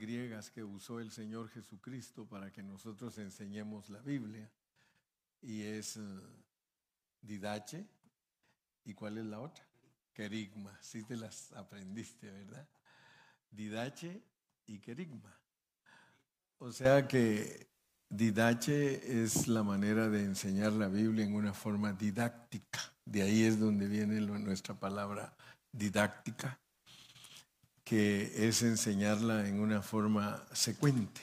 griegas que usó el Señor Jesucristo para que nosotros enseñemos la Biblia. Y es eh, didache. ¿Y cuál es la otra? Querigma. Sí te las aprendiste, ¿verdad? Didache y querigma. O sea que didache es la manera de enseñar la Biblia en una forma didáctica. De ahí es donde viene nuestra palabra didáctica que es enseñarla en una forma secuente.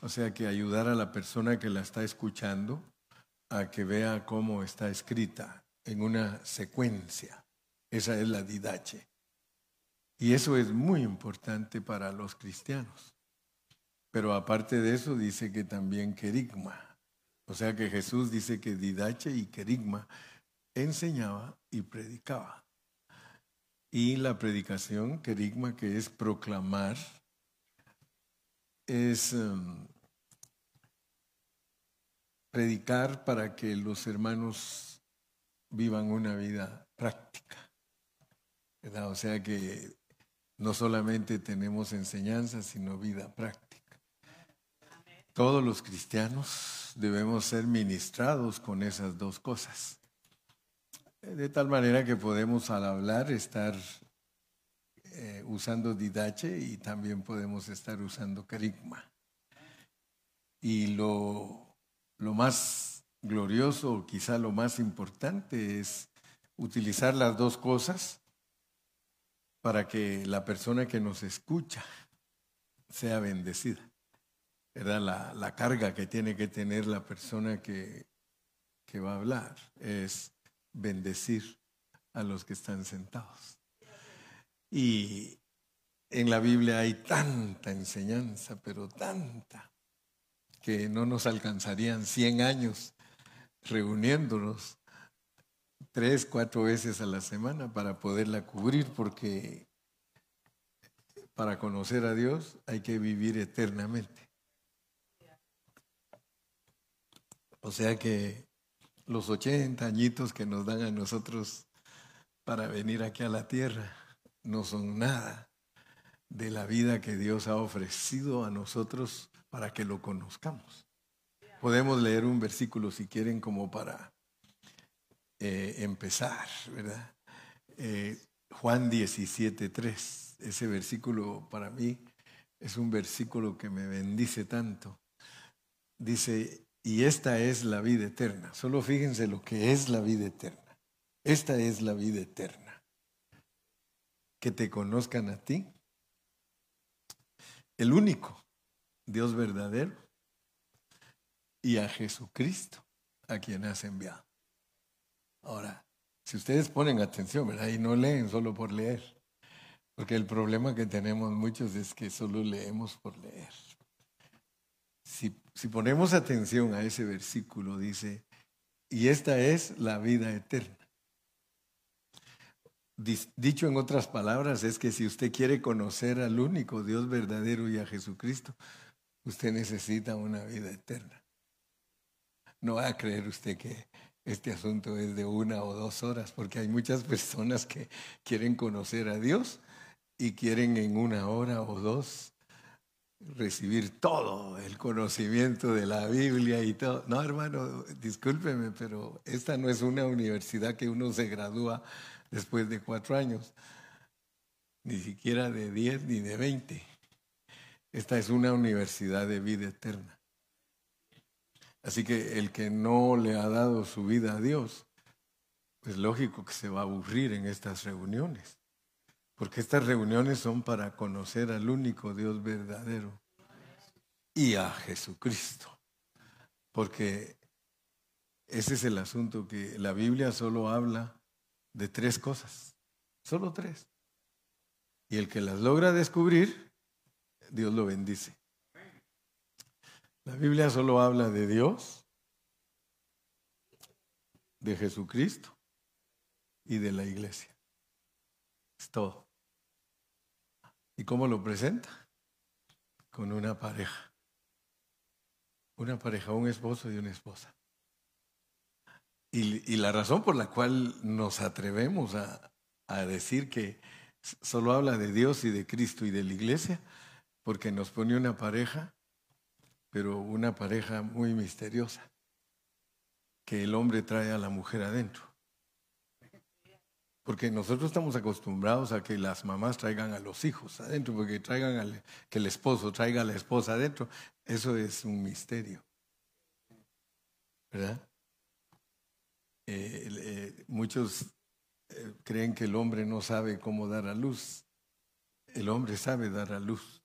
O sea, que ayudar a la persona que la está escuchando a que vea cómo está escrita en una secuencia. Esa es la didache. Y eso es muy importante para los cristianos. Pero aparte de eso dice que también querigma. O sea que Jesús dice que didache y querigma enseñaba y predicaba y la predicación, querigma, que es proclamar, es em, predicar para que los hermanos vivan una vida práctica. O sea que no solamente tenemos enseñanza, sino vida práctica. Todos los cristianos debemos ser ministrados con esas dos cosas. De tal manera que podemos al hablar estar eh, usando didache y también podemos estar usando carigma. Y lo, lo más glorioso, quizá lo más importante, es utilizar las dos cosas para que la persona que nos escucha sea bendecida. Era la, la carga que tiene que tener la persona que, que va a hablar. Es bendecir a los que están sentados. Y en la Biblia hay tanta enseñanza, pero tanta, que no nos alcanzarían 100 años reuniéndonos tres, cuatro veces a la semana para poderla cubrir, porque para conocer a Dios hay que vivir eternamente. O sea que los 80 añitos que nos dan a nosotros para venir aquí a la tierra no son nada de la vida que Dios ha ofrecido a nosotros para que lo conozcamos. Podemos leer un versículo si quieren como para eh, empezar, ¿verdad? Eh, Juan 17, 3. Ese versículo para mí es un versículo que me bendice tanto. Dice, y esta es la vida eterna. Solo fíjense lo que es la vida eterna. Esta es la vida eterna. Que te conozcan a ti, el único Dios verdadero, y a Jesucristo, a quien has enviado. Ahora, si ustedes ponen atención, ¿verdad? Y no leen solo por leer, porque el problema que tenemos muchos es que solo leemos por leer. Si, ponemos atención a ese versículo, dice, y esta es la vida eterna. Dicho en otras palabras, es que si usted quiere conocer al único Dios verdadero y a Jesucristo, usted necesita una vida eterna. No va a creer usted que este asunto es de una o dos horas, porque hay muchas personas que quieren conocer a Dios y quieren en una hora o dos recibir todo el conocimiento de la Biblia y todo. No, hermano, discúlpeme, pero esta no es una universidad que uno se gradúa después de cuatro años, ni siquiera de diez ni de veinte. Esta es una universidad de vida eterna. Así que el que no le ha dado su vida a Dios, pues lógico que se va a aburrir en estas reuniones. Porque estas reuniones son para conocer al único Dios verdadero y a Jesucristo. Porque ese es el asunto que la Biblia solo habla de tres cosas, solo tres. Y el que las logra descubrir, Dios lo bendice. La Biblia solo habla de Dios, de Jesucristo y de la iglesia. Es todo. ¿Y cómo lo presenta? Con una pareja. Una pareja, un esposo y una esposa. Y, la razón por la cual nos atrevemos a, a decir que solo habla de Dios y de Cristo y de la iglesia, porque nos pone una pareja, pero una pareja muy misteriosa, que el hombre trae a la mujer adentro. Porque nosotros estamos acostumbrados a que las mamás traigan a los hijos adentro, porque traigan al, que el esposo traiga a la esposa adentro. Eso es un misterio. ¿Verdad? Eh, eh, muchos eh, creen que el hombre no sabe cómo dar a luz. El hombre sabe dar a luz.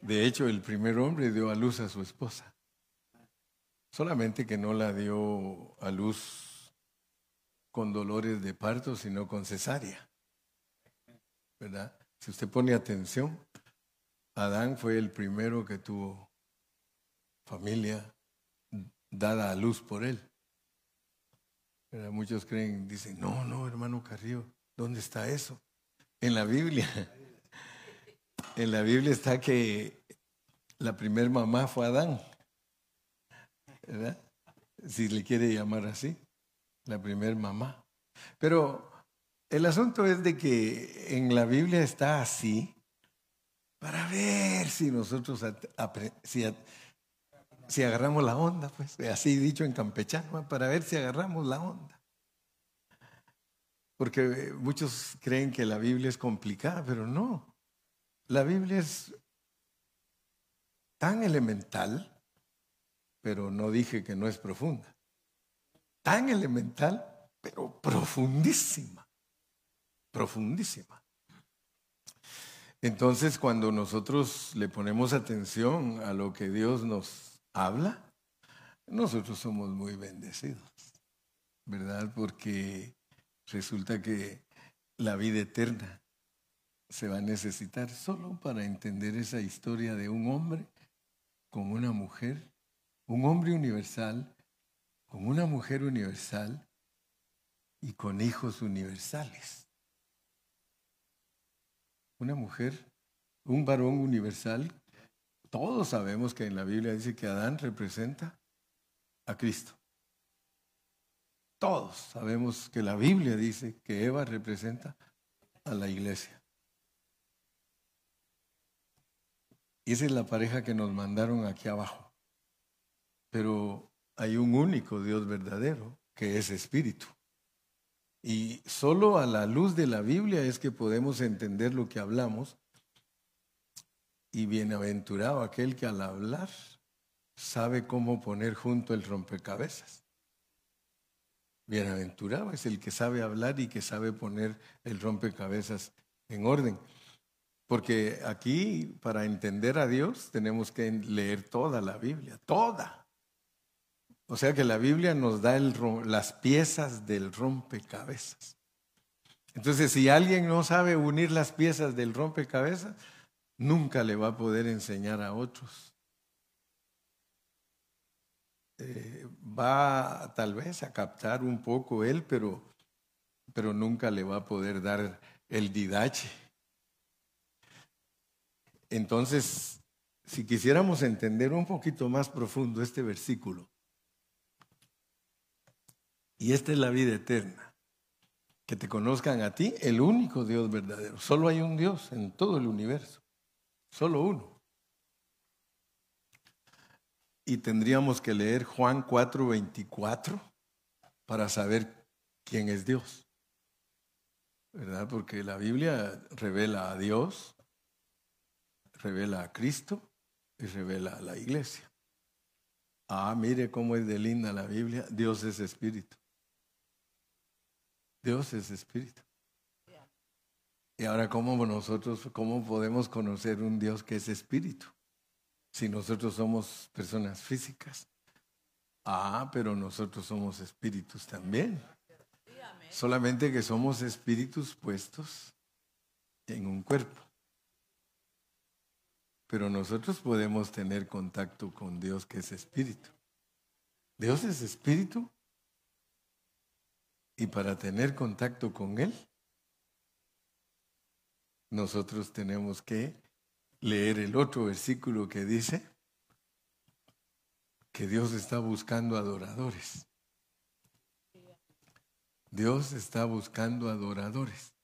De hecho, el primer hombre dio a luz a su esposa. Solamente que no la dio a luz con dolores de parto, sino con cesárea. ¿Verdad? Si usted pone atención, Adán fue el primero que tuvo familia dada a luz por él. Muchos creen, dicen, no, no, hermano Carrillo, ¿dónde está eso? En la Biblia. En la Biblia está que la primer mamá fue Adán. ¿Verdad? Si le quiere llamar así la primer mamá. Pero el asunto es de que en la Biblia está así para ver si nosotros si, agarramos la onda, pues así dicho en campechano, para ver si agarramos la onda. Porque muchos creen que la Biblia es complicada, pero no. La Biblia es tan elemental, pero no dije que no es profunda tan elemental, pero profundísima, profundísima. Entonces, cuando nosotros le ponemos atención a lo que Dios nos habla, nosotros somos muy bendecidos, ¿verdad? Porque resulta que la vida eterna se va a necesitar solo para entender esa historia de un hombre con una mujer, un hombre universal con una mujer universal y con hijos universales. Una mujer, un varón universal. Todos sabemos que en la Biblia dice que Adán representa a Cristo. Todos sabemos que la Biblia dice que Eva representa a la iglesia. Y esa es la pareja que nos mandaron aquí abajo. Pero hay un único Dios verdadero, que es espíritu. Y solo a la luz de la Biblia es que podemos entender lo que hablamos. Y bienaventurado aquel que al hablar sabe cómo poner junto el rompecabezas. Bienaventurado es el que sabe hablar y que sabe poner el rompecabezas en orden. Porque aquí, para entender a Dios, tenemos que leer toda la Biblia, toda. O sea que la Biblia nos da las piezas del rompecabezas. Entonces, si alguien no sabe unir las piezas del rompecabezas, nunca le va a poder enseñar a otros. Eh, va tal vez a captar un poco él, pero, pero nunca le va a poder dar el didache. Entonces, si quisiéramos entender un poquito más profundo este versículo, y esta es la vida eterna. Que te conozcan a ti, el único Dios verdadero. Solo hay un Dios en todo el universo. Solo uno. Y tendríamos que leer Juan 4:24 para saber quién es Dios. ¿Verdad? Porque la Biblia revela a Dios, revela a Cristo y revela a la iglesia. Ah, mire cómo es de linda la Biblia. Dios es espíritu. Dios es espíritu. Y ahora, ¿cómo nosotros, cómo podemos conocer un Dios que es espíritu? Si nosotros somos personas físicas. Ah, pero nosotros somos espíritus también. Solamente que somos espíritus puestos en un cuerpo. Pero nosotros podemos tener contacto con Dios que es espíritu. Dios es espíritu y para tener contacto con Él, nosotros tenemos que leer el otro versículo que dice que Dios está buscando adoradores. Dios está buscando adoradores.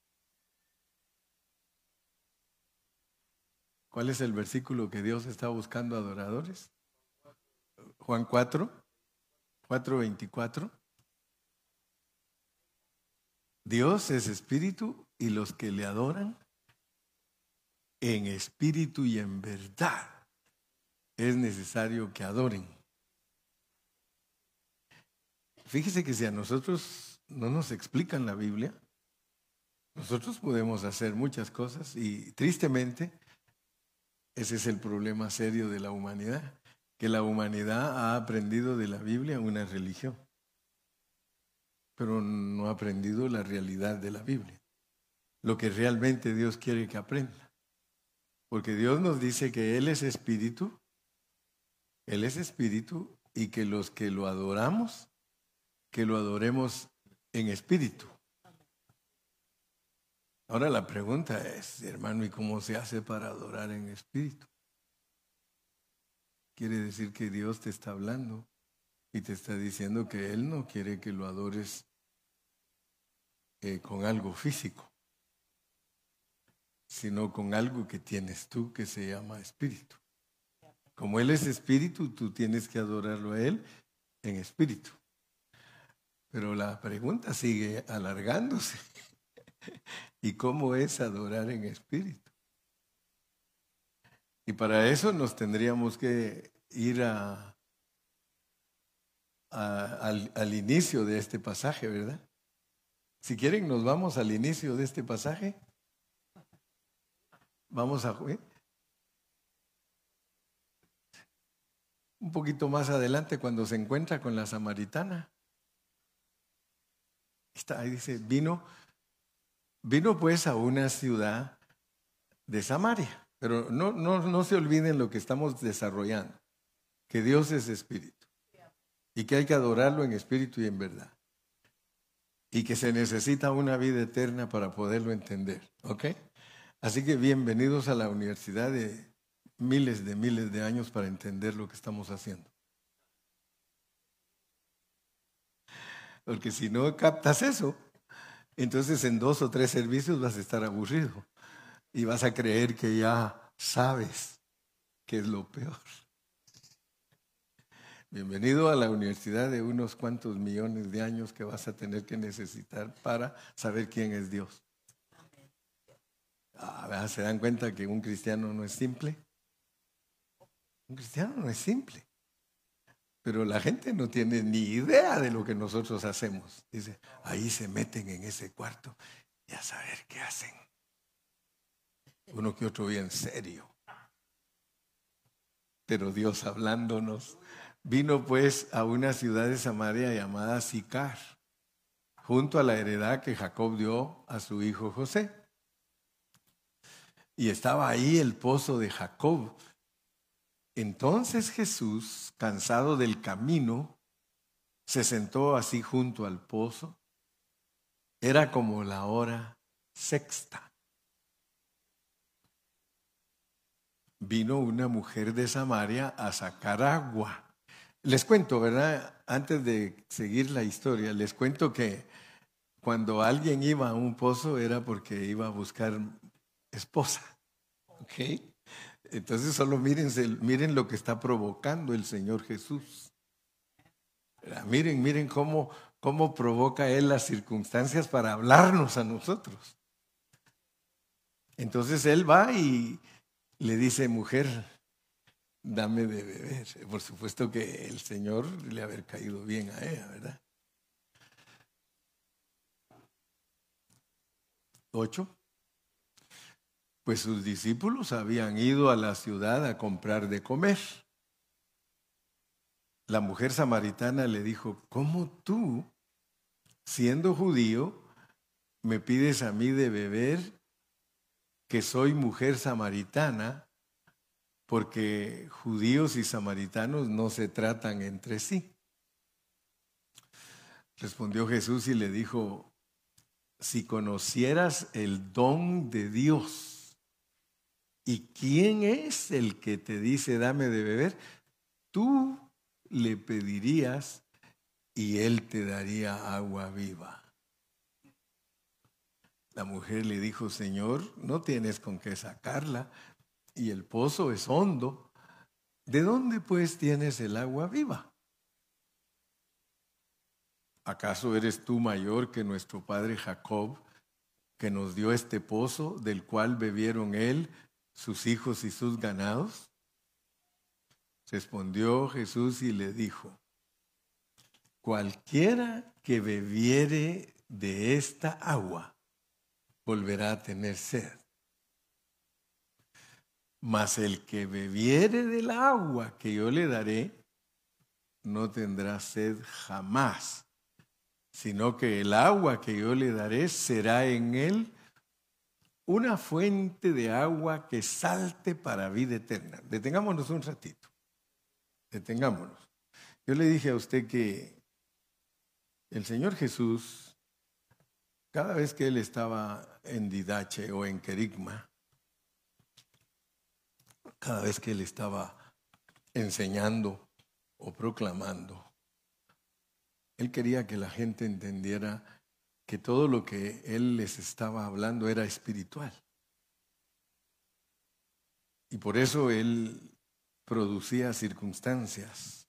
¿Cuál es el versículo que Dios está buscando adoradores? Juan 4, 4, 24. Dios es espíritu y los que le adoran en espíritu y en verdad es necesario que adoren. Fíjese que si a nosotros no nos explican la Biblia, nosotros podemos hacer muchas cosas y tristemente ese es el problema serio de la humanidad, que la humanidad ha aprendido de la Biblia una religión, pero no ha aprendido la realidad de la Biblia, lo que realmente Dios quiere que aprenda. Porque Dios nos dice que Él es espíritu, Él es espíritu y que los que lo adoramos que lo adoremos en espíritu. Ahora la pregunta es, hermano, ¿y cómo se hace para adorar en espíritu? Quiere decir que Dios te está hablando y te está diciendo que Él no quiere que lo adores eh, con algo físico, sino con algo que tienes tú que se llama espíritu. Como Él es espíritu, tú tienes que adorarlo a Él en espíritu. Pero la pregunta sigue alargándose. ¿Y cómo es adorar en espíritu? Y para eso nos tendríamos que ir a, al, al, inicio de este pasaje, ¿verdad? Si quieren, nos vamos al inicio de este pasaje. Vamos a... ¿eh? Un poquito más adelante, cuando se encuentra con la samaritana. Está, ahí dice, vino, vino pues a una ciudad de Samaria. Pero no, no, no se olviden lo que estamos desarrollando, que Dios es espíritu y que hay que adorarlo en espíritu y en verdad. Y que se necesita una vida eterna para poderlo entender. ¿Ok? Así que bienvenidos a la universidad de miles de miles de años para entender lo que estamos haciendo. Porque si no captas eso, entonces en dos o tres servicios vas a estar aburrido y vas a creer que ya sabes qué es lo peor. Bienvenido a la universidad de unos cuantos millones de años que vas a tener que necesitar para saber quién es Dios. Ah, ¿Se dan cuenta que un cristiano no es simple? Un cristiano no es simple. Pero la gente no tiene ni idea de lo que nosotros hacemos. Dice, ahí se meten en ese cuarto y a saber qué hacen. Uno que otro bien serio. Pero Dios hablándonos, vino pues a una ciudad de Samaria llamada Sicar, junto a la heredad que Jacob dio a su hijo José. Y estaba ahí el pozo de Jacob, entonces Jesús, cansado del camino, se sentó así junto al pozo. Era como la hora sexta. Vino una mujer de Samaria a sacar agua. Les cuento, ¿verdad? Antes de seguir la historia, les cuento que cuando alguien iba a un pozo era porque iba a buscar esposa. ¿Ok? Entonces solo miren lo que está provocando el Señor Jesús. Miren, miren cómo, cómo provoca Él las circunstancias para hablarnos a nosotros. Entonces Él va y le dice, mujer, dame de beber. Por supuesto que el Señor le haber caído bien a ella, ¿verdad? Ocho pues sus discípulos habían ido a la ciudad a comprar de comer. La mujer samaritana le dijo, ¿cómo tú, siendo judío, me pides a mí de beber que soy mujer samaritana? Porque judíos y samaritanos no se tratan entre sí. Respondió Jesús y le dijo, si conocieras el don de Dios, ¿Y quién es el que te dice dame de beber? Tú le pedirías y él te daría agua viva. La mujer le dijo, Señor, no tienes con qué sacarla y el pozo es hondo, ¿de dónde pues tienes el agua viva? ¿Acaso eres tú mayor que nuestro padre Jacob, que nos dio este pozo del cual bebieron él, sus hijos y sus ganados? Respondió Jesús y le dijo, cualquiera que bebiere de esta agua volverá a tener sed. Mas el que bebiere del agua que yo le daré, no tendrá sed jamás, sino que el agua que yo le daré será en él una fuente de agua que salte para vida eterna. Detengámonos un ratito. Detengámonos. Yo le dije a usted que el Señor Jesús, cada vez que él estaba en Didache o en Querigma, cada vez que él estaba enseñando o proclamando, él quería que la gente entendiera que todo lo que él les estaba hablando era espiritual. Y por eso él producía circunstancias,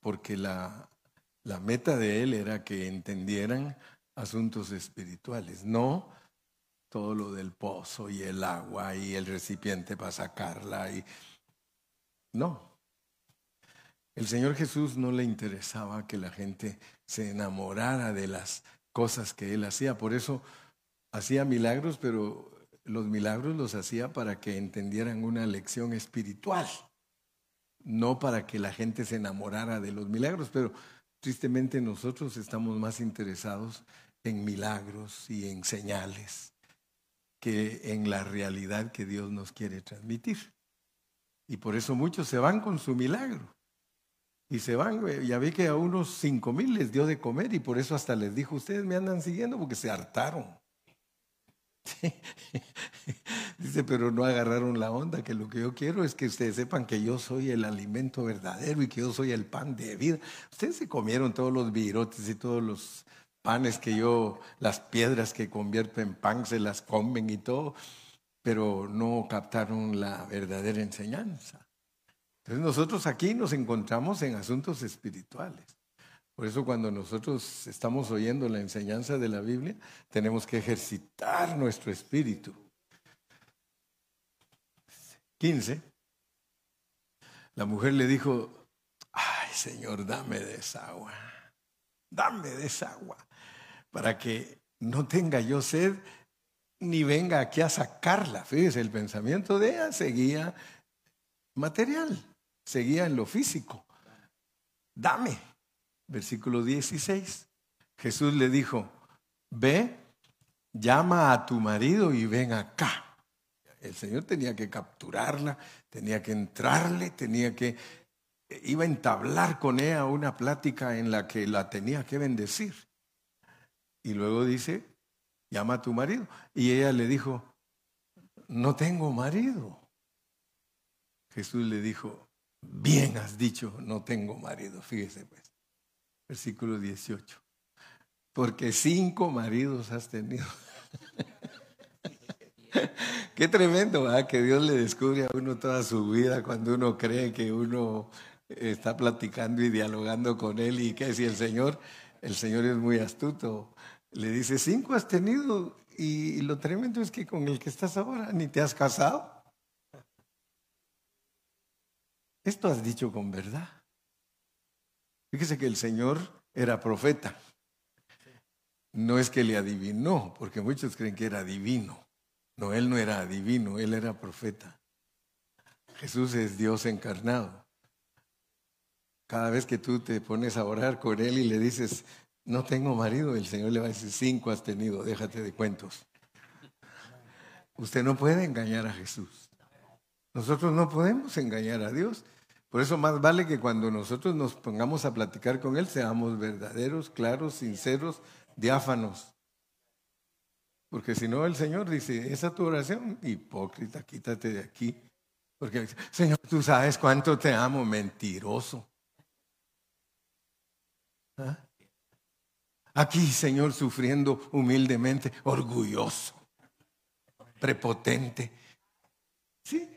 porque la, la meta de él era que entendieran asuntos espirituales, no todo lo del pozo y el agua y el recipiente para sacarla y no. El Señor Jesús no le interesaba que la gente se enamorara de las cosas que él hacía, por eso hacía milagros, pero los milagros los hacía para que entendieran una lección espiritual, no para que la gente se enamorara de los milagros, pero tristemente nosotros estamos más interesados en milagros y en señales que en la realidad que Dios nos quiere transmitir. Y por eso muchos se van con su milagro. Y se van, ya vi que a unos cinco mil les dio de comer y por eso hasta les dijo, ustedes me andan siguiendo porque se hartaron. Dice, pero no agarraron la onda, que lo que yo quiero es que ustedes sepan que yo soy el alimento verdadero y que yo soy el pan de vida. Ustedes se comieron todos los virotes y todos los panes que yo, las piedras que convierto en pan, se las comen y todo, pero no captaron la verdadera enseñanza. Entonces nosotros aquí nos encontramos en asuntos espirituales. Por eso cuando nosotros estamos oyendo la enseñanza de la Biblia, tenemos que ejercitar nuestro espíritu. 15. La mujer le dijo, ay Señor, dame de esa agua, dame de esa agua para que no tenga yo sed ni venga aquí a sacarla. Fíjese, el pensamiento de ella seguía material, seguía en lo físico. Dame. Versículo 16. Jesús le dijo, ve, llama a tu marido y ven acá. El Señor tenía que capturarla, tenía que entrarle, tenía que, iba a entablar con ella una plática en la que la tenía que bendecir. Y luego dice, llama a tu marido. Y ella le dijo, no tengo marido. Jesús le dijo, bien has dicho, no tengo marido. Fíjese pues, versículo 18. Porque cinco maridos has tenido. Qué tremendo, ¿verdad? Que Dios le descubre a uno toda su vida cuando uno cree que uno está platicando y dialogando con Él y que si el Señor el Señor es muy astuto. Le dice, cinco has tenido y lo tremendo es que con el que estás ahora ni te has casado. Esto has dicho con verdad. Fíjese que el Señor era profeta. No es que le adivinó, porque muchos creen que era divino. No, él no era divino, él era profeta. Jesús es Dios encarnado. Cada vez que tú te pones a orar con Él y le dices, no tengo marido, el Señor le va a decir, cinco has tenido, déjate de cuentos. Usted no puede engañar a Jesús. Nosotros no podemos engañar a Dios. Por eso más vale que cuando nosotros nos pongamos a platicar con Él, seamos verdaderos, claros, sinceros, diáfanos. Porque si no, el Señor dice, esa tu oración, hipócrita, quítate de aquí. Porque, Señor, tú sabes cuánto te amo, mentiroso. ¿Ah? Aquí, Señor, sufriendo humildemente, orgulloso, prepotente. Sí,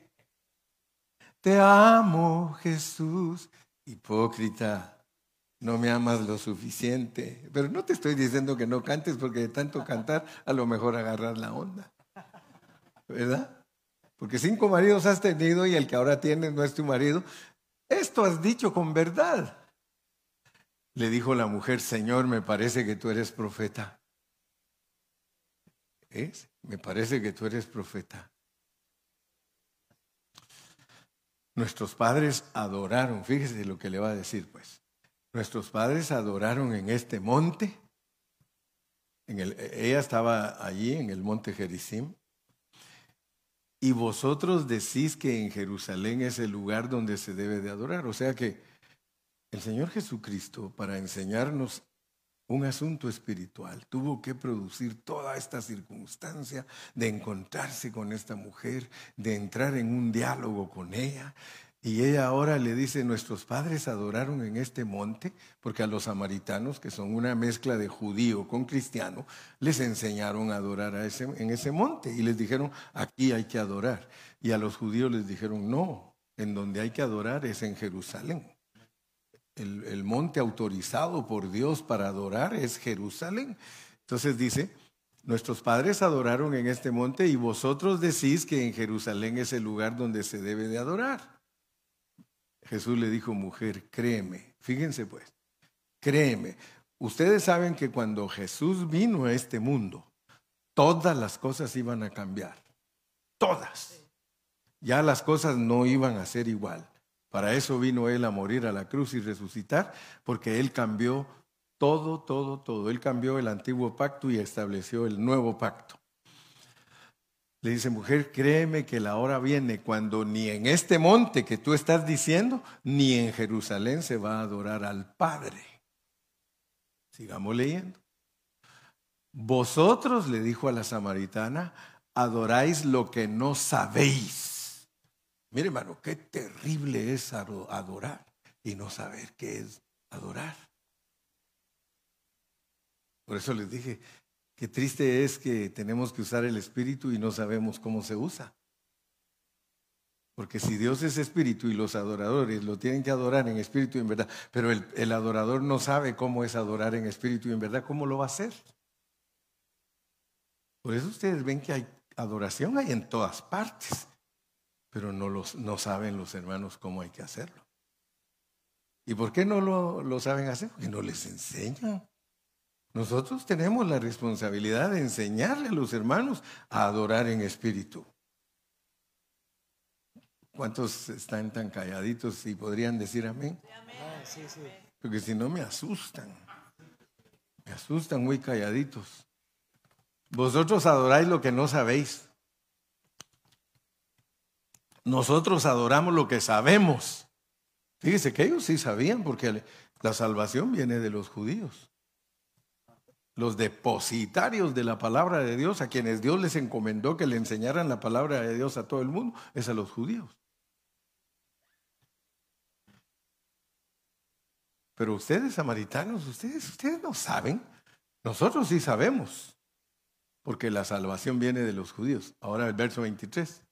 Te amo, Jesús. Hipócrita, no me amas lo suficiente. Pero no te estoy diciendo que no cantes porque de tanto cantar a lo mejor agarras la onda. ¿Verdad? Porque cinco maridos has tenido y el que ahora tienes no es tu marido. Esto has dicho con verdad. Le dijo la mujer, Señor, me parece que tú eres profeta. ¿Es? Me parece que tú eres profeta. Nuestros padres adoraron, fíjese lo que le va a decir pues. Nuestros padres adoraron en este monte. En el, ella estaba allí en el monte Gerizim. Y vosotros decís que en Jerusalén es el lugar donde se debe de adorar. O sea que el Señor Jesucristo, para enseñarnos un asunto espiritual, tuvo que producir toda esta circunstancia de encontrarse con esta mujer, de entrar en un diálogo con ella. Y ella ahora le dice, nuestros padres adoraron en este monte, porque a los samaritanos, que son una mezcla de judío con cristiano, les enseñaron a adorar en ese monte y les dijeron, aquí hay que adorar. Y a los judíos les dijeron, no, en donde hay que adorar es en Jerusalén el, monte autorizado por Dios para adorar es Jerusalén. Entonces dice, nuestros padres adoraron en este monte y vosotros decís que en Jerusalén es el lugar donde se debe de adorar. Jesús le dijo, mujer, créeme, fíjense pues, créeme. Ustedes saben que cuando Jesús vino a este mundo, todas las cosas iban a cambiar, todas. Ya las cosas no iban a ser igual. Para eso vino Él a morir a la cruz y resucitar, porque Él cambió todo, todo, todo. Él cambió el antiguo pacto y estableció el nuevo pacto. Le dice, mujer, créeme que la hora viene cuando ni en este monte que tú estás diciendo, ni en Jerusalén se va a adorar al Padre. Sigamos leyendo. Vosotros, le dijo a la samaritana, adoráis lo que no sabéis. Mire, hermano, qué terrible es adorar y no saber qué es adorar. Por eso les dije, qué triste es que tenemos que usar el espíritu y no sabemos cómo se usa. Porque si Dios es espíritu y los adoradores lo tienen que adorar en espíritu y en verdad, pero el, adorador no sabe cómo es adorar en espíritu y en verdad, ¿cómo lo va a hacer? Por eso ustedes ven que hay adoración en todas partes pero no, los, no saben los hermanos cómo hay que hacerlo. ¿Y por qué no lo, lo saben hacer? Porque no les enseñan. Nosotros tenemos la responsabilidad de enseñarle a los hermanos a adorar en espíritu. ¿Cuántos están tan calladitos y podrían decir amén? Porque si no me asustan. Me asustan muy calladitos. Vosotros adoráis lo que no sabéis. Nosotros adoramos lo que sabemos. Fíjese que ellos sí sabían porque la salvación viene de los judíos. Los depositarios de la palabra de Dios, a quienes Dios les encomendó que le enseñaran la palabra de Dios a todo el mundo, es a los judíos. Pero ustedes, samaritanos, ustedes, ustedes no saben. Nosotros sí sabemos, porque la salvación viene de los judíos. Ahora el verso 23.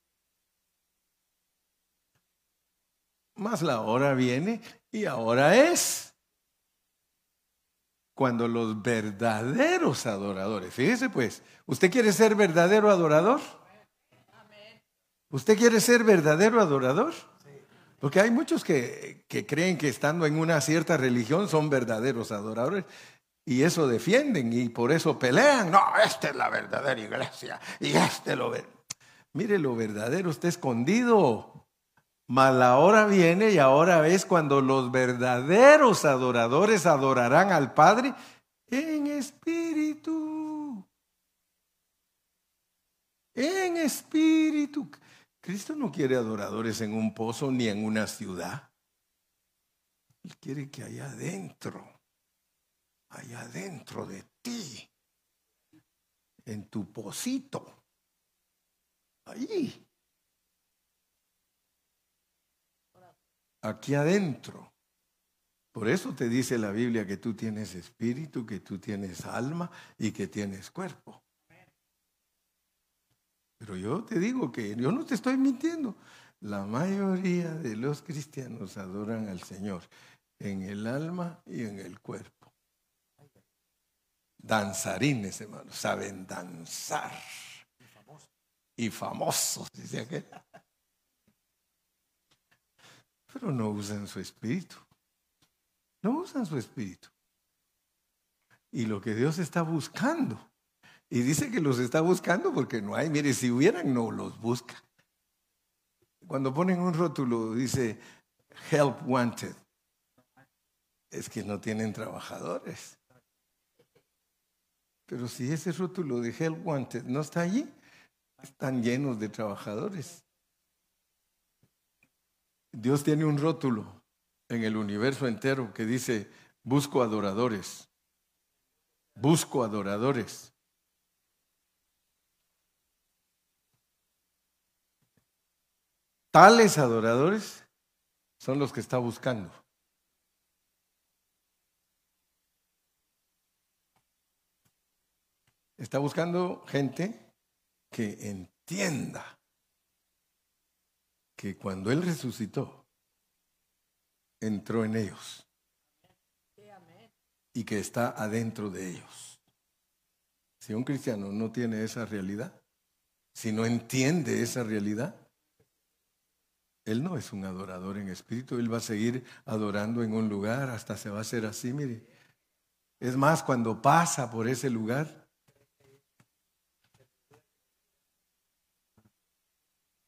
Más la hora viene y ahora es cuando los verdaderos adoradores, fíjese pues, ¿usted quiere ser verdadero adorador? ¿Usted quiere ser verdadero adorador? Porque hay muchos que, que, creen que estando en una cierta religión son verdaderos adoradores y eso defienden y por eso pelean. No, esta es la verdadera iglesia y este lo. Mire, lo verdadero está escondido. Mas la hora viene y ahora es cuando los verdaderos adoradores adorarán al Padre en espíritu. En espíritu. Cristo no quiere adoradores en un pozo ni en una ciudad. Él quiere que allá adentro, allá adentro de ti, en tu pocito, allí aquí adentro. Por eso te dice la Biblia que tú tienes espíritu, que tú tienes alma y que tienes cuerpo. Pero yo te digo que yo no te estoy mintiendo. la mayoría de los cristianos adoran al Señor en el alma y en el cuerpo. Danzarines, hermanos, saben danzar. Y famosos, dice aquel. Pero no usan su espíritu. No usan su espíritu. Y lo que Dios está buscando. Y dice que los está buscando porque no hay. Mire, si hubieran, no los busca. Cuando ponen un rótulo, dice help wanted. Es que no tienen trabajadores. Pero si ese rótulo de help wanted no está allí, están llenos de trabajadores. Dios tiene un rótulo en el universo entero que dice, busco adoradores, busco adoradores. Tales adoradores son los que está buscando. Está buscando gente que entienda que cuando Él resucitó, entró en ellos y que está adentro de ellos. Si un cristiano no tiene esa realidad, si no entiende esa realidad, él no es un adorador en espíritu, él va a seguir adorando en un lugar hasta se va a hacer así, mire. Es más, cuando pasa por ese lugar,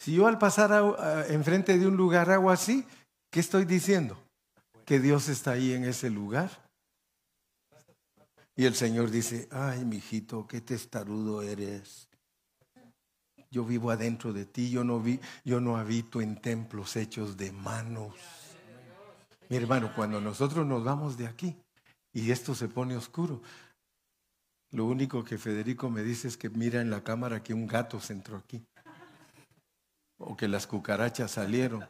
si yo al pasar enfrente de un lugar hago así, ¿qué estoy diciendo? Que Dios está ahí en ese lugar. Y el Señor dice, ay, mijito, qué testarudo eres. Yo vivo adentro de ti, yo no, vi, yo no habito en templos hechos de manos. Mi hermano, cuando nosotros nos vamos de aquí y esto se pone oscuro, lo único que Federico me dice es que mira en la cámara que un gato se entró aquí. O que las cucarachas salieron.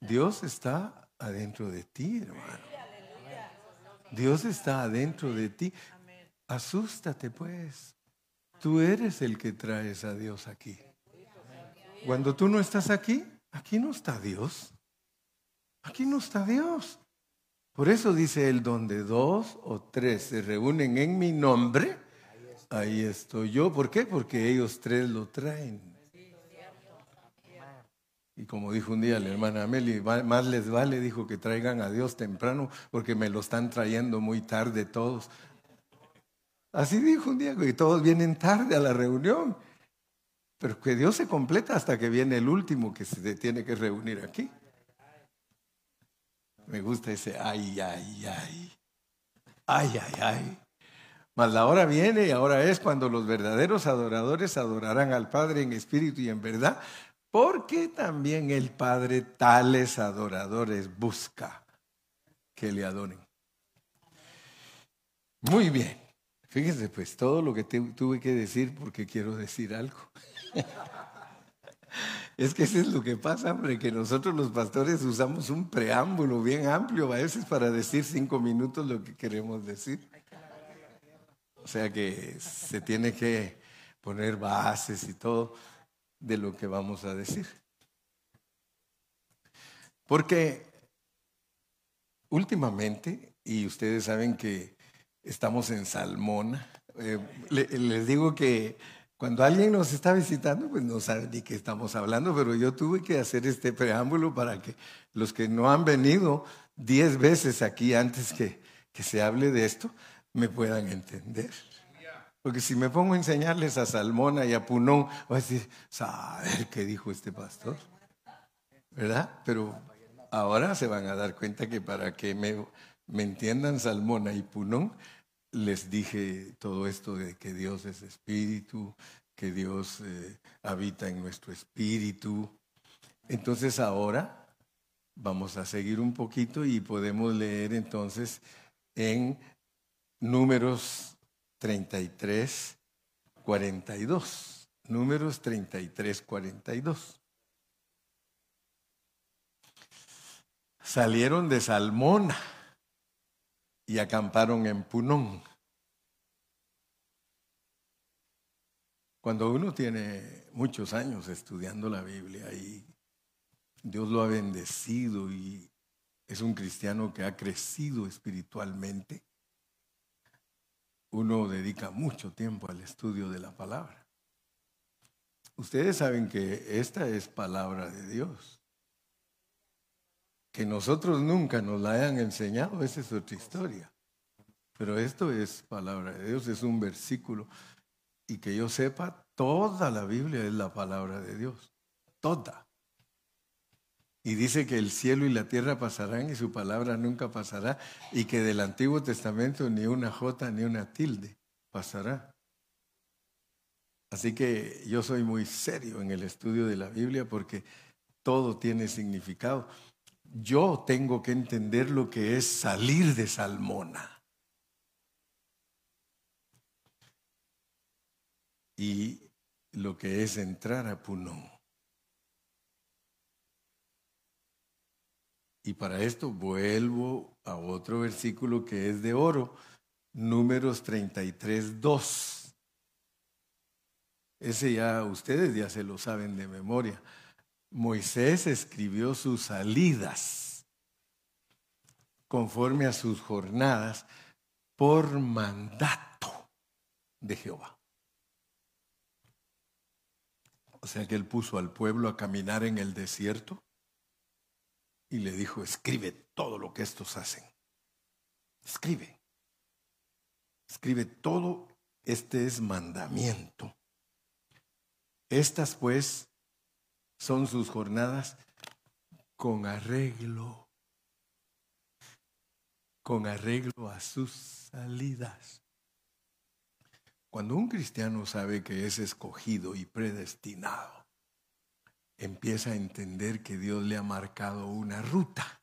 Dios está adentro de ti, hermano. Dios está adentro de ti. Asústate pues. Tú eres el que traes a Dios aquí. Cuando tú no estás aquí, aquí no está Dios. Aquí no está Dios. Por eso dice él, donde dos o tres se reúnen en mi nombre, ahí estoy yo. ¿Por qué? Porque ellos tres lo traen. Y como dijo un día la hermana Amelie, más les vale, dijo, que traigan a Dios temprano, porque me lo están trayendo muy tarde todos. Así dijo un día que todos vienen tarde a la reunión, pero que Dios se completa hasta que viene el último que se tiene que reunir aquí. Me gusta ese ay, ay, ay. Ay, ay, ay. Mas la hora viene y ahora es cuando los verdaderos adoradores adorarán al Padre en espíritu y en verdad, porque también el Padre tales adoradores busca que le adoren. Muy bien. Fíjense, pues todo lo que tuve que decir porque quiero decir algo. es que eso es lo que pasa, hombre, que nosotros los pastores usamos un preámbulo bien amplio a veces para decir cinco minutos lo que queremos decir. O sea que se tiene que poner bases y todo de lo que vamos a decir. Porque últimamente, y ustedes saben que estamos en Salmón. Eh, les digo que cuando alguien nos está visitando, pues no saben de qué estamos hablando, pero yo tuve que hacer este preámbulo para que los que no han venido diez veces aquí antes que, que se hable de esto, me puedan entender. Porque si me pongo a enseñarles a Salmona y a Punón, voy a decir, saber qué dijo este pastor. ¿Verdad? Pero ahora se van a dar cuenta que para que me, me entiendan Salmona y Punón, les dije todo esto de que Dios es espíritu, que Dios eh, habita en nuestro espíritu. Entonces ahora vamos a seguir un poquito y podemos leer entonces en números 33, 42. Números 33, 42. Salieron de Salmona y acamparon en Punón. Cuando uno tiene muchos años estudiando la Biblia y Dios lo ha bendecido y es un cristiano que ha crecido espiritualmente, uno dedica mucho tiempo al estudio de la palabra. Ustedes saben que esta es palabra de Dios. Que nosotros nunca nos la hayan enseñado, esa es otra historia. Pero esto es palabra de Dios, es un versículo. Y que yo sepa, toda la Biblia es la palabra de Dios. Toda. Y dice que el cielo y la tierra pasarán y su palabra nunca pasará. Y que del Antiguo Testamento ni una jota ni una tilde pasará. Así que yo soy muy serio en el estudio de la Biblia porque todo tiene significado. Yo tengo que entender lo que es salir de Salmona. Y lo que es entrar a Punón. Y para esto vuelvo a otro versículo que es de oro, números 33, 2. Ese ya ustedes ya se lo saben de memoria. Moisés escribió sus salidas conforme a sus jornadas por mandato de Jehová. O sea que él puso al pueblo a caminar en el desierto y le dijo, escribe todo lo que estos hacen. Escribe. Escribe todo. Este es mandamiento estas pues son sus jornadas con arreglo, con arreglo a sus salidas. Cuando un cristiano sabe que es escogido y predestinado, empieza a entender que Dios le ha marcado una ruta.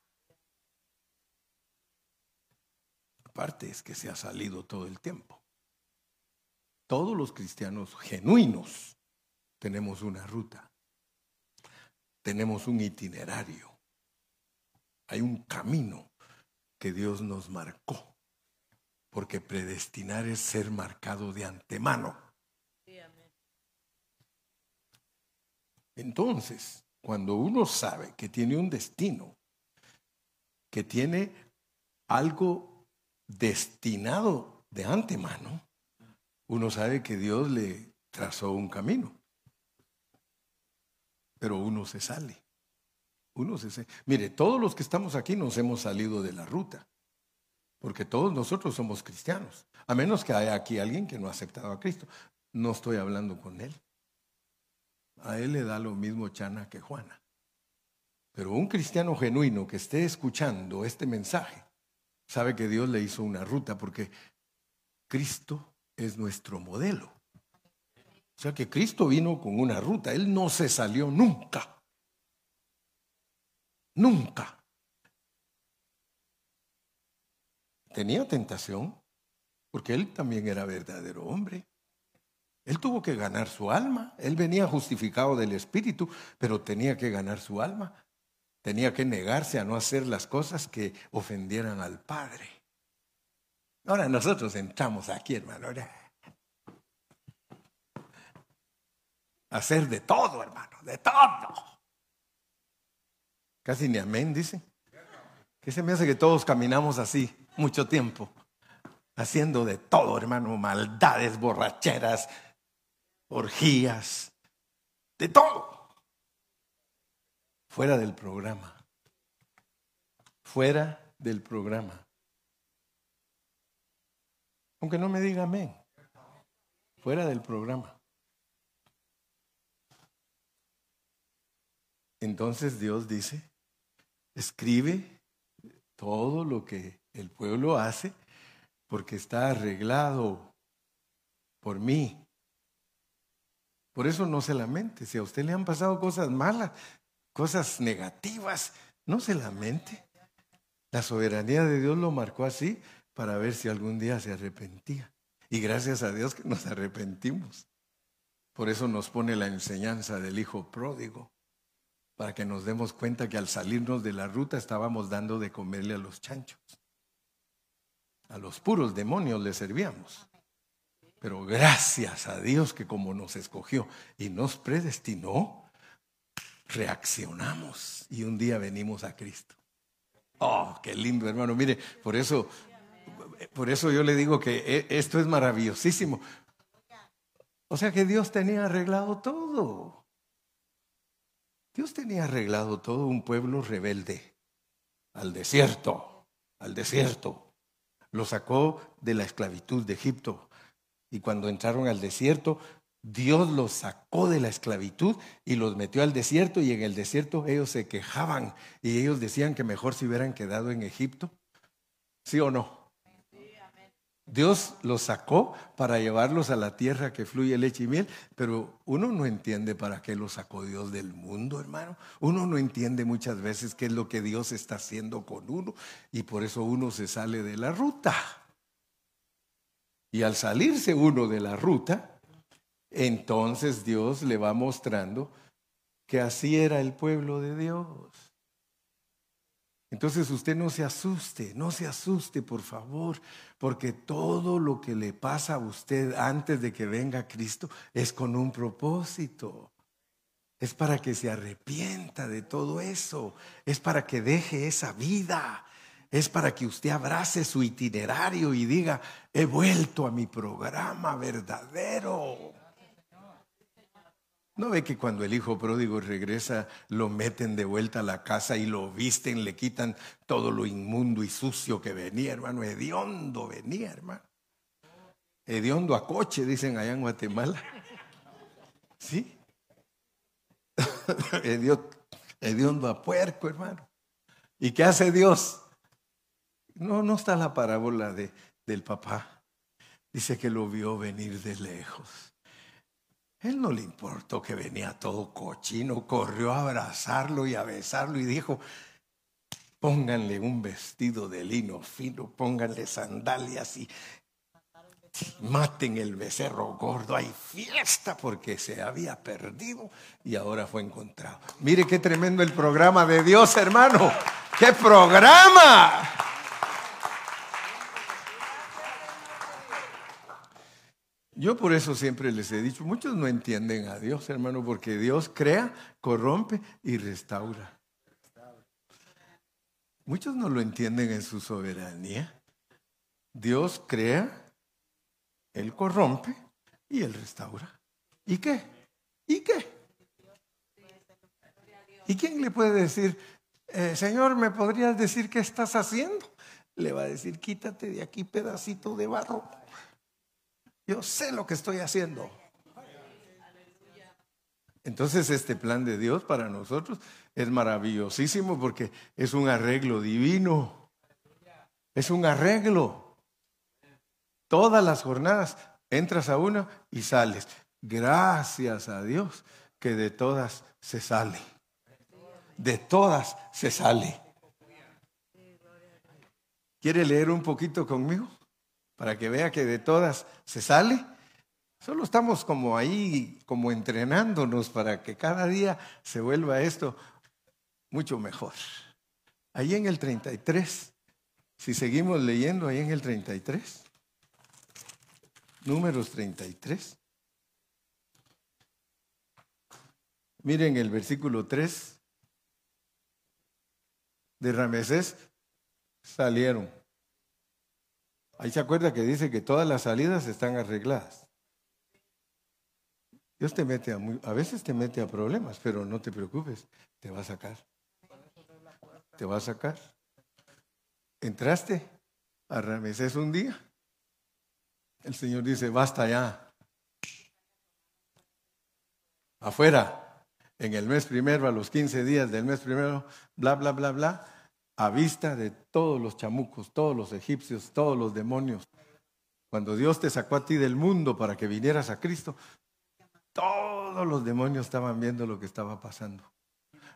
Aparte es que se ha salido todo el tiempo. Todos los cristianos genuinos tenemos una ruta, tenemos un itinerario, hay un camino que Dios nos marcó, porque predestinar es ser marcado de antemano. Entonces, cuando uno sabe que tiene un destino, que tiene algo destinado de antemano, uno sabe que Dios le trazó un camino pero uno se sale. Uno se sale. Mire, todos los que estamos aquí nos hemos salido de la ruta, porque todos nosotros somos cristianos, a menos que haya aquí alguien que no ha aceptado a Cristo. No estoy hablando con él. A él le da lo mismo Chana que Juana. Pero un cristiano genuino que esté escuchando este mensaje sabe que Dios le hizo una ruta porque Cristo es nuestro modelo. O sea que Cristo vino con una ruta, Él no se salió nunca. Nunca. Tenía tentación, porque Él también era verdadero hombre. Él tuvo que ganar su alma. Él venía justificado del Espíritu, pero tenía que ganar su alma. Tenía que negarse a no hacer las cosas que ofendieran al Padre. Ahora nosotros entramos aquí, hermano hacer de todo, hermano, de todo. Casi ni amén, dice. ¿Qué se me hace que todos caminamos así mucho tiempo? Haciendo de todo, hermano, maldades, borracheras, orgías, de todo. Fuera del programa. Fuera del programa. Aunque no me diga amén. Fuera del programa. Entonces Dios dice, escribe todo lo que el pueblo hace porque está arreglado por mí. Por eso no se lamente. Si a usted le han pasado cosas malas, cosas negativas, no se lamente. La soberanía de Dios lo marcó así para ver si algún día se arrepentía. Y gracias a Dios que nos arrepentimos. Por eso nos pone la enseñanza del Hijo pródigo para que nos demos cuenta que al salirnos de la ruta estábamos dando de comerle a los chanchos. A los puros demonios le servíamos. Pero gracias a Dios que como nos escogió y nos predestinó, reaccionamos y un día venimos a Cristo. Oh, qué lindo, hermano. Mire, por eso, por eso yo le digo que e, esto es maravillosísimo. O sea que Dios tenía arreglado todo. Dios tenía arreglado todo un pueblo rebelde al desierto, al desierto. Lo sacó de la esclavitud de Egipto. Y cuando entraron al desierto, Dios los sacó de la esclavitud y los metió al desierto y en el desierto ellos se quejaban y ellos decían que mejor se hubieran quedado en Egipto. ¿Sí o no? Dios los sacó para llevarlos a la tierra que fluye leche y miel, pero uno no entiende para qué los sacó Dios del mundo, hermano. Uno no entiende muchas veces qué es lo que Dios está haciendo con uno y por eso uno se sale de la ruta. Y al salirse uno de la ruta, entonces Dios le va mostrando que así era el pueblo de Dios. Entonces usted no se asuste, no se asuste, por favor, porque todo lo que le pasa a usted antes de que venga Cristo es con un propósito. Es para que se arrepienta de todo eso, es para que deje esa vida, es para que usted abrace su itinerario y diga, he vuelto a mi programa verdadero. ¿No ve que cuando el hijo pródigo regresa, lo meten de vuelta a la casa y lo visten, le quitan todo lo inmundo y sucio que venía, hermano? Hediondo venía, hermano. Hediondo a coche, dicen allá en Guatemala. ¿Sí? Hediondo a puerco, hermano. ¿Y qué hace Dios? No, no está la parábola de, del papá. Dice que lo vio venir de lejos. Él no le importó que venía todo cochino, corrió a abrazarlo y a besarlo y dijo, pónganle un vestido de lino fino, pónganle sandalias y maten el becerro gordo. Hay fiesta porque se había perdido y ahora fue encontrado. Mire qué tremendo el programa de Dios, hermano. ¡Qué programa! Yo por eso siempre les he dicho, muchos no entienden a Dios, hermano, porque Dios crea, corrompe y restaura. Muchos no lo entienden en su soberanía. Dios crea, Él corrompe y Él restaura. ¿Y qué? ¿Y qué? ¿Y quién le puede decir, eh, Señor, ¿me podrías decir qué estás haciendo? Le va a decir, quítate de aquí pedacito de barro. Yo sé lo que estoy haciendo. Entonces este plan de Dios para nosotros es maravillosísimo porque es un arreglo divino. Es un arreglo. Todas las jornadas entras a una y sales. Gracias a Dios que de todas se sale. De todas se sale. ¿Quiere leer un poquito conmigo? Para que vea que de todas se sale. Solo estamos como ahí, como entrenándonos para que cada día se vuelva esto mucho mejor. Ahí en el 33, si seguimos leyendo ahí en el 33, números 33. Miren el versículo 3 de Ramesés salieron Ahí se acuerda que dice que todas las salidas están arregladas. Dios te mete a, a veces te mete a problemas, pero no te preocupes, te va a sacar. Te va a sacar. Entraste a un día. El Señor dice, basta ya. Afuera, en el mes primero, a los 15 días del mes primero, bla, bla, bla, bla a vista de todos los chamucos, todos los egipcios, todos los demonios. Cuando Dios te sacó a ti del mundo para que vinieras a Cristo, todos los demonios estaban viendo lo que estaba pasando.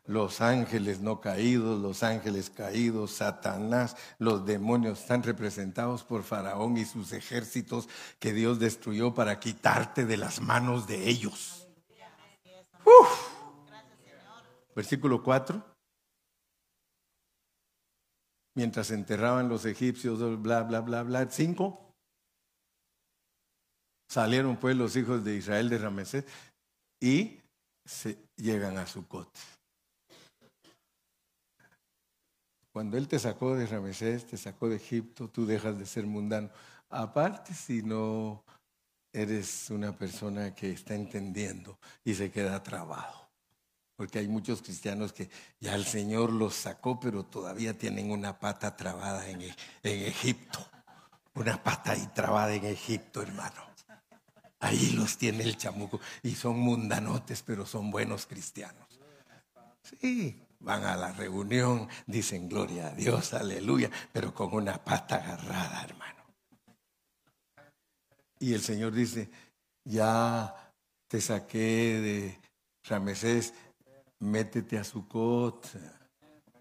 Los ángeles no caídos, los ángeles caídos, Satanás, los demonios están representados por Faraón y sus ejércitos que Dios destruyó para quitarte de las manos de ellos. Versículo 4 mientras enterraban los egipcios, bla, bla, bla, bla. Cinco. Salieron pues los hijos de Israel de Ramesés y llegan a Sucot. Cuando Él te sacó de Ramesés, te sacó de Egipto, tú dejas de ser mundano. Aparte, si no eres una persona que está entendiendo y se queda trabado. Porque hay muchos cristianos que ya el Señor los sacó, pero todavía tienen una pata trabada en, en Egipto. Una pata ahí trabada en Egipto, hermano. Ahí los tiene el chamuco. Y son mundanotes, pero son buenos cristianos. Sí, van a la reunión, dicen gloria a Dios, aleluya, pero con una pata agarrada, hermano. Y el Señor dice, ya te saqué de Ramesés, métete a Sucot,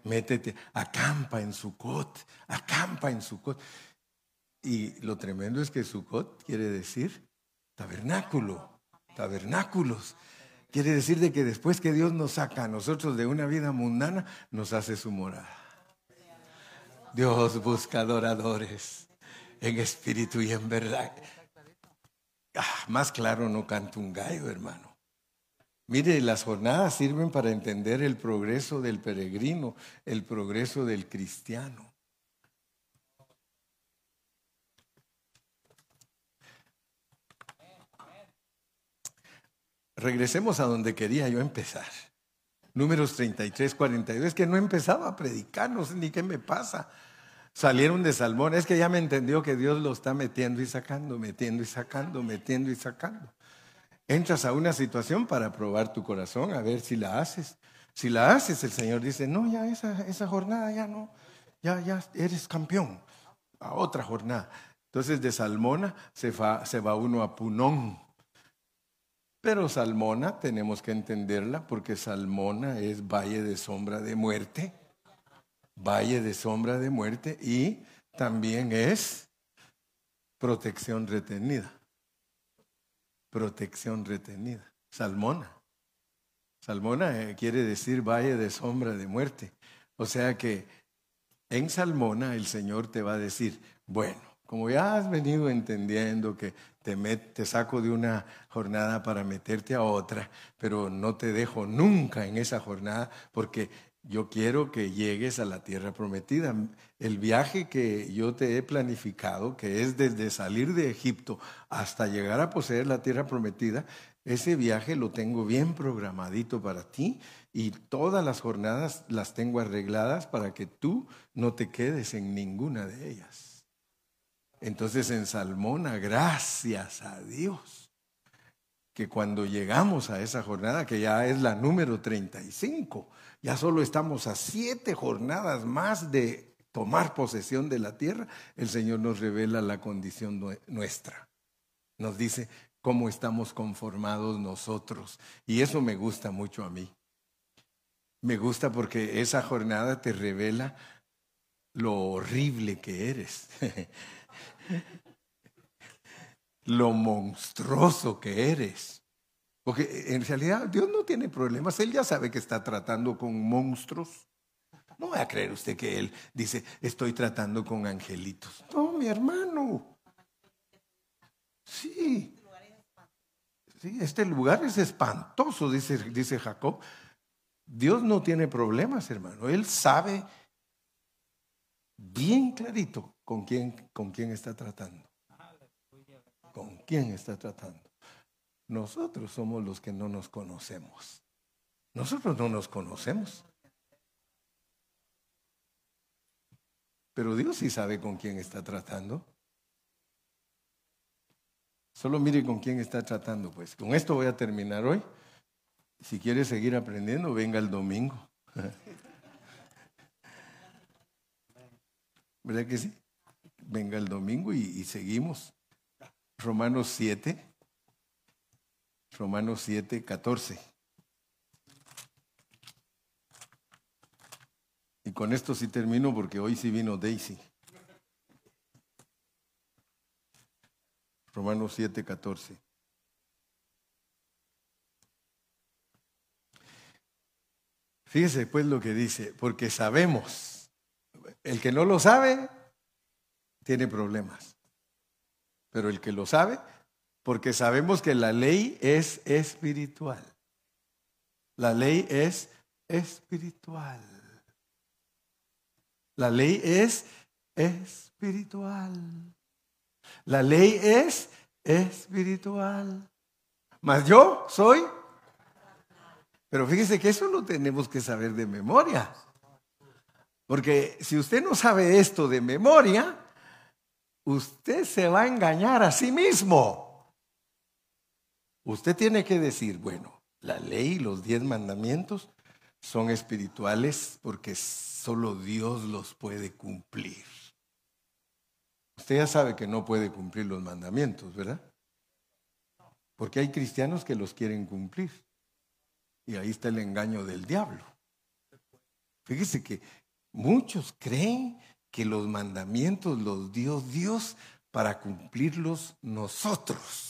métete, acampa en Sucot, acampa en Sucot. Y lo tremendo es que Sucot quiere decir tabernáculo, tabernáculos. Quiere decir de que después que Dios nos saca a nosotros de una vida mundana, nos hace su morada. Dios busca adoradores en espíritu y en verdad. Ah, más claro no canta un gallo, hermano. Mire, las jornadas sirven para entender el progreso del peregrino, el progreso del cristiano. Regresemos a donde quería yo empezar. Números 33, 42. Es que no empezaba a predicar, no sé ni qué me pasa salieron de Salmón. Es que ya me entendió que Dios lo está metiendo y sacando, metiendo y sacando, metiendo y sacando. Entras a una situación para probar tu corazón, a ver si la haces. Si la haces, el Señor dice, no, ya esa, esa jornada ya no, ya, ya eres campeón. A otra jornada. Entonces de Salmona se se va uno a Punón. Pero Salmona tenemos que entenderla porque Salmona es valle de sombra de muerte valle de sombra de muerte y también es protección retenida. Protección retenida. Salmona. Salmona eh, quiere decir valle de sombra de muerte. O sea que en Salmona el Señor te va a decir, bueno, como ya has venido entendiendo que te, te, saco de una jornada para meterte a otra, pero no te dejo nunca en esa jornada porque yo quiero que llegues a la tierra prometida. El viaje que yo te he planificado, que es desde salir de Egipto hasta llegar a poseer la tierra prometida, ese viaje lo tengo bien programadito para ti y todas las jornadas las tengo arregladas para que tú no te quedes en ninguna de ellas. Entonces en Salmona, gracias a Dios, que cuando llegamos a esa jornada, que ya es la número 35, ya solo estamos a siete jornadas más de tomar posesión de la tierra. El Señor nos revela la condición nuestra. Nos dice cómo estamos conformados nosotros. Y eso me gusta mucho a mí. Me gusta porque esa jornada te revela lo horrible que eres. lo monstruoso que eres. Porque en realidad Dios no tiene problemas, Él ya sabe que está tratando con monstruos. No va a creer usted que Él dice, estoy tratando con angelitos. No, mi hermano. Sí. Sí, este lugar es espantoso, dice, dice Jacob. Dios no tiene problemas, hermano. Él sabe bien clarito con quién, con quién está tratando. Con quién está tratando. Nosotros somos los que no nos conocemos. Nosotros no nos conocemos. Pero Dios sí sabe con quién está tratando. Solo mire con quién está tratando, pues. Con esto voy a terminar hoy. Si quiere seguir aprendiendo, venga el domingo. ¿Verdad que sí? Venga el domingo y, y seguimos. Romanos 7. Romanos 7, 14. Y con esto sí termino porque hoy sí vino Daisy. Romanos 7, 14. Fíjese pues lo que dice, porque sabemos, el que no lo sabe tiene problemas, pero el que lo sabe Porque sabemos que la ley es espiritual. La ley es espiritual. La ley es espiritual. La ley es espiritual. Mas yo soy. Pero fíjese que eso lo tenemos que saber de memoria. Porque si usted no sabe esto de memoria, usted se va a engañar a sí mismo. Usted tiene que decir, bueno, la ley, los diez mandamientos son espirituales porque solo Dios los puede cumplir. Usted ya sabe que no puede cumplir los mandamientos, ¿verdad? Porque hay cristianos que los quieren cumplir. Y ahí está el engaño del diablo. Fíjese que muchos creen que los mandamientos los dio Dios para cumplirlos nosotros.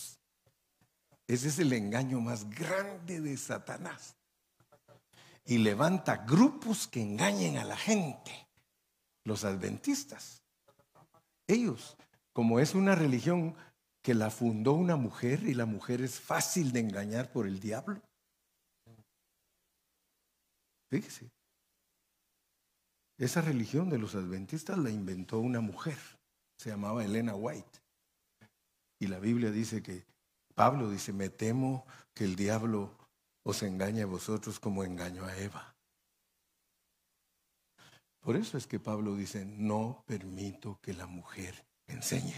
Ese es el engaño más grande de Satanás. Y levanta grupos que engañen a la gente. Los adventistas. Ellos, como es una religión que la fundó una mujer y la mujer es fácil de engañar por el diablo. Fíjese. Esa religión de los adventistas la inventó una mujer, se llamaba Elena White. Y la Biblia dice que, Pablo dice, me temo que el diablo os engañe a vosotros como engañó a Eva. Por eso es que Pablo dice, no permito que la mujer enseñe.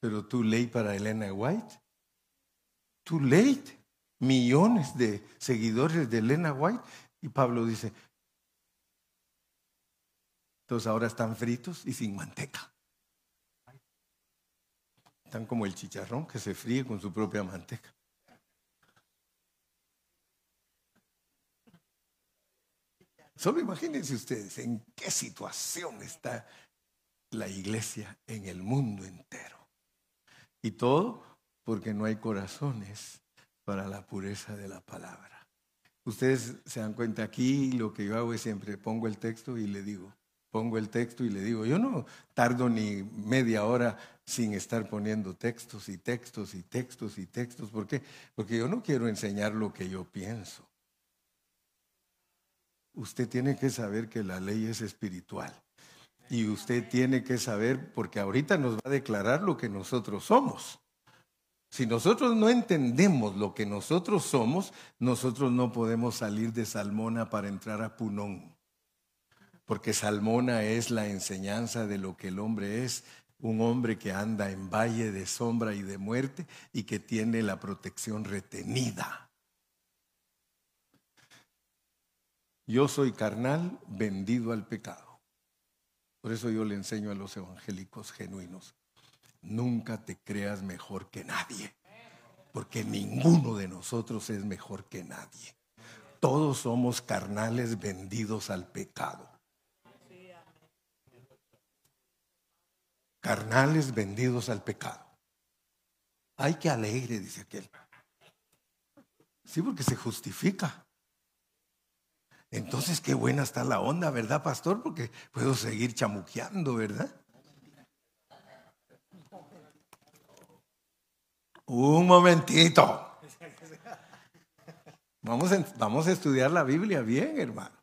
Pero tu ley para Elena White, tu ley, millones de seguidores de Elena White, y Pablo dice, entonces ahora están fritos y sin manteca. Están como el chicharrón que se fríe con su propia manteca. Solo imagínense ustedes en qué situación está la iglesia en el mundo entero. Y todo porque no hay corazones para la pureza de la palabra. Ustedes se dan cuenta aquí, lo que yo hago es siempre pongo el texto y le digo, pongo el texto y le digo, yo no tardo ni media hora sin estar poniendo textos y textos y textos y textos. ¿Por qué? Porque yo no quiero enseñar lo que yo pienso. Usted tiene que saber que la ley es espiritual. Y usted tiene que saber, porque ahorita nos va a declarar lo que nosotros somos. Si nosotros no entendemos lo que nosotros somos, nosotros no podemos salir de Salmona para entrar a Punón porque Salmona es la enseñanza de lo que el hombre es, un hombre que anda en valle de sombra y de muerte y que tiene la protección retenida. Yo soy carnal vendido al pecado. Por eso yo le enseño a los evangélicos genuinos, nunca te creas mejor que nadie, porque ninguno de nosotros es mejor que nadie. Todos somos carnales vendidos al pecado. Carnales vendidos al pecado. Ay, que alegre, dice aquel. Sí, porque se justifica. Entonces, qué buena está la onda, ¿verdad, pastor? Porque puedo seguir chamuqueando, ¿verdad? Un momentito. Vamos a, vamos a estudiar la Biblia bien, hermano.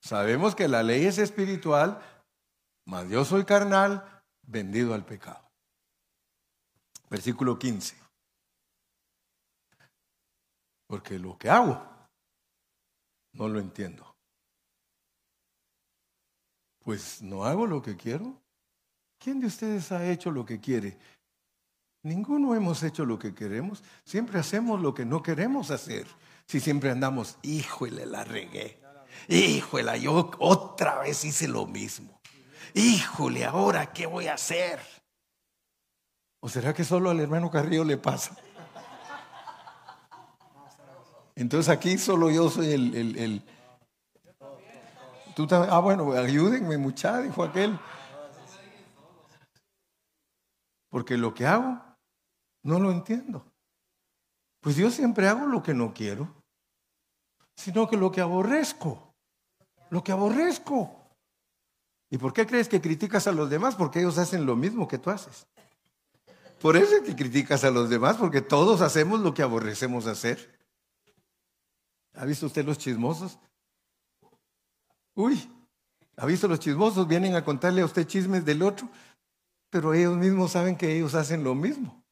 Sabemos que la ley es espiritual, mas yo soy carnal, vendido al pecado. Versículo 15. Porque lo que hago no lo entiendo. Pues no hago lo que quiero. ¿Quién de ustedes ha hecho lo que quiere? Ninguno hemos hecho lo que queremos. Siempre hacemos lo que no queremos hacer. Si siempre andamos, híjole, la regué. Híjole, yo otra vez hice lo mismo híjole, ahora, ¿qué voy a hacer? ¿O será que solo al hermano Carrillo le pasa? Entonces aquí solo yo soy el... el, ¿Tú ah, bueno, ayúdenme muchacho, dijo aquel. Porque lo que hago no lo entiendo. Pues yo siempre hago lo que no quiero, sino que lo que aborrezco, lo que aborrezco. ¿Y por qué crees que criticas a los demás? Porque ellos hacen lo mismo que tú haces. Por eso es que criticas a los demás, porque todos hacemos lo que aborrecemos hacer. ¿Ha visto usted los chismosos? Uy, ¿ha visto los chismosos? Vienen a contarle a usted chismes del otro, pero ellos mismos saben que ellos hacen lo mismo.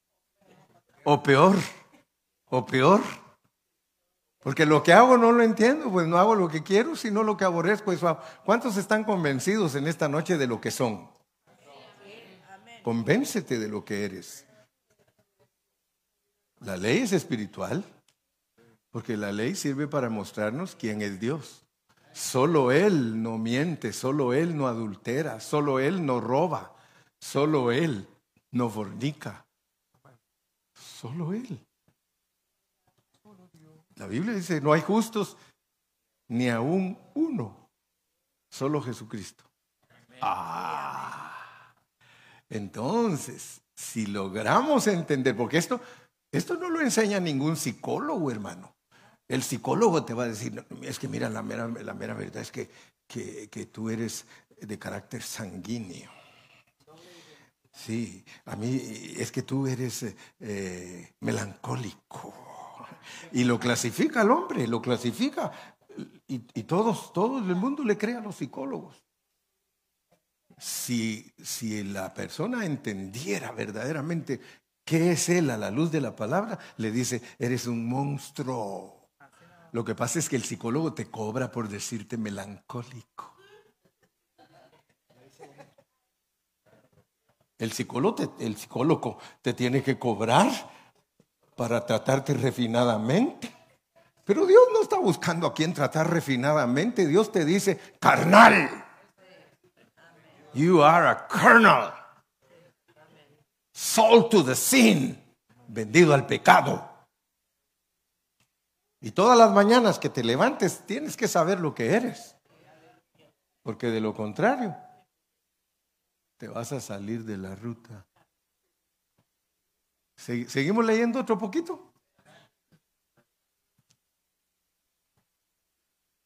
O peor, o peor. Porque lo que hago no lo entiendo, pues no hago lo que quiero, sino lo que aborrezco. ¿Cuántos están convencidos en esta noche de lo que son? Convéncete de lo que eres. La ley es espiritual, porque la ley sirve para mostrarnos quién es Dios. Solo Él no miente, solo Él no adultera, solo Él no roba, solo Él no fornica. Solo Él. La Biblia dice, no hay justos ni aún uno, solo Jesucristo. Ah, entonces, si logramos entender, porque esto, esto no lo enseña ningún psicólogo, hermano. El psicólogo te va a decir, es que mira, la mera, la mera verdad es que, que, tú eres de carácter sanguíneo. Sí, a mí es que tú eres eh, melancólico. Y lo clasifica al hombre, lo clasifica. Y, todos, todo el mundo le cree a los psicólogos. Si, si la persona entendiera verdaderamente qué es él a la luz de la palabra, le dice, eres un monstruo. Lo que pasa es que el psicólogo te cobra por decirte melancólico. El psicólogo, el psicólogo te tiene que cobrar para tratarte refinadamente. Pero Dios no está buscando a quien tratar refinadamente. Dios te dice, carnal. You are a carnal. Sold to the sin. Vendido al pecado. Y todas las mañanas que te levantes tienes que saber lo que eres. Porque de lo contrario, te vas a salir de la ruta. ¿Seguimos leyendo otro poquito?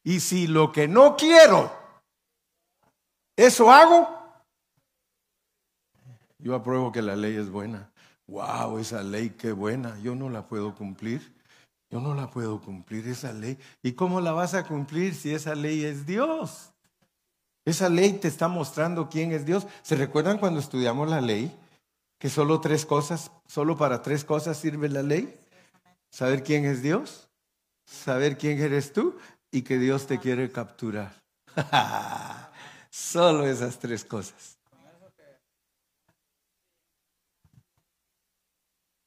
Y si lo que no quiero, eso hago, yo apruebo que la ley es buena. Wow, esa ley qué buena. Yo no la puedo cumplir. Yo no la puedo cumplir esa ley. ¿Y cómo la vas a cumplir si esa ley es Dios? Esa ley te está mostrando quién es Dios. ¿Se recuerdan cuando estudiamos la ley? Que solo tres cosas, solo para tres cosas sirve la ley. Saber quién es Dios, saber quién eres tú y que Dios te quiere capturar. solo esas tres cosas.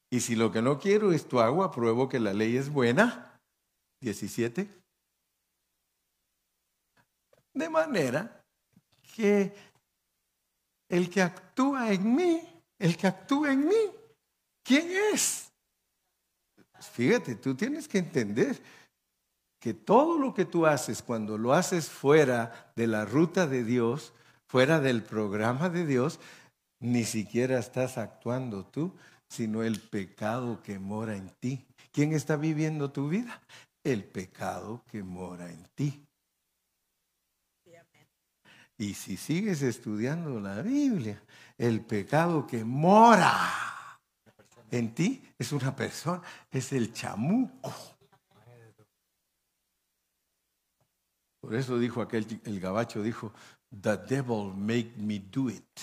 Y si lo que no quiero es tu agua, pruebo que la ley es buena. 17. De manera que el que actúa en mí, el que actúa en mí, ¿quién es? Fíjate, tú tienes que entender que todo lo que tú haces cuando lo haces fuera de la ruta de Dios, fuera del programa de Dios, ni siquiera estás actuando tú, sino el pecado que mora en ti. ¿Quién está viviendo tu vida? El pecado que mora en ti. Y si sigues estudiando la Biblia, el pecado que mora en ti es una persona, es el chamuco. Por eso dijo aquel, el gabacho dijo, the devil make me do it.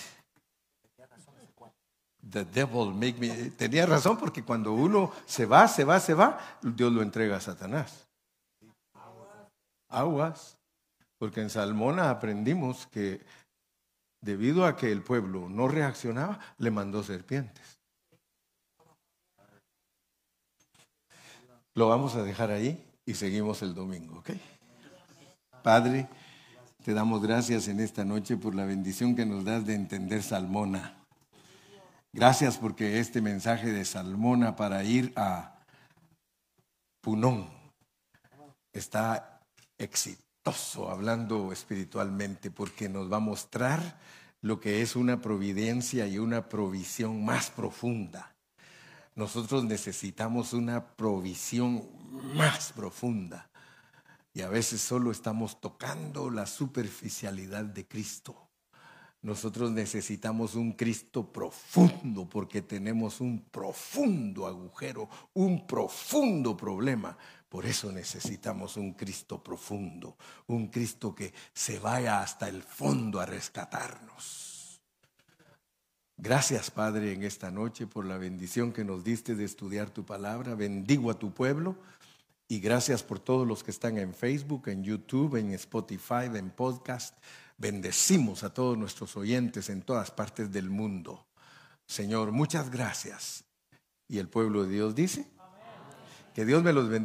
The devil make me. Tenía razón porque cuando uno se va, se va, se va, Dios lo entrega a Satanás. Aguas. Porque en Salmona aprendimos que debido a que el pueblo no reaccionaba, le mandó serpientes. Lo vamos a dejar ahí y seguimos el domingo, ¿ok? Padre, te damos gracias en esta noche por la bendición que nos das de entender Salmona. Gracias porque este mensaje de Salmona para ir a Punón está exitoso hablando espiritualmente porque nos va a mostrar lo que es una providencia y una provisión más profunda. Nosotros necesitamos una provisión más profunda y a veces solo estamos tocando la superficialidad de Cristo Nosotros necesitamos un Cristo profundo porque tenemos un profundo agujero, un profundo problema. Por eso necesitamos un Cristo profundo, un Cristo que se vaya hasta el fondo a rescatarnos. Gracias Padre en esta noche por la bendición que nos diste de estudiar tu palabra. Bendigo a tu pueblo y gracias por todos los que están en Facebook, en YouTube, en Spotify, en podcast. Bendecimos a todos nuestros oyentes en todas partes del mundo. Señor, muchas gracias. Y el pueblo de Dios dice, que Dios me los bendiga.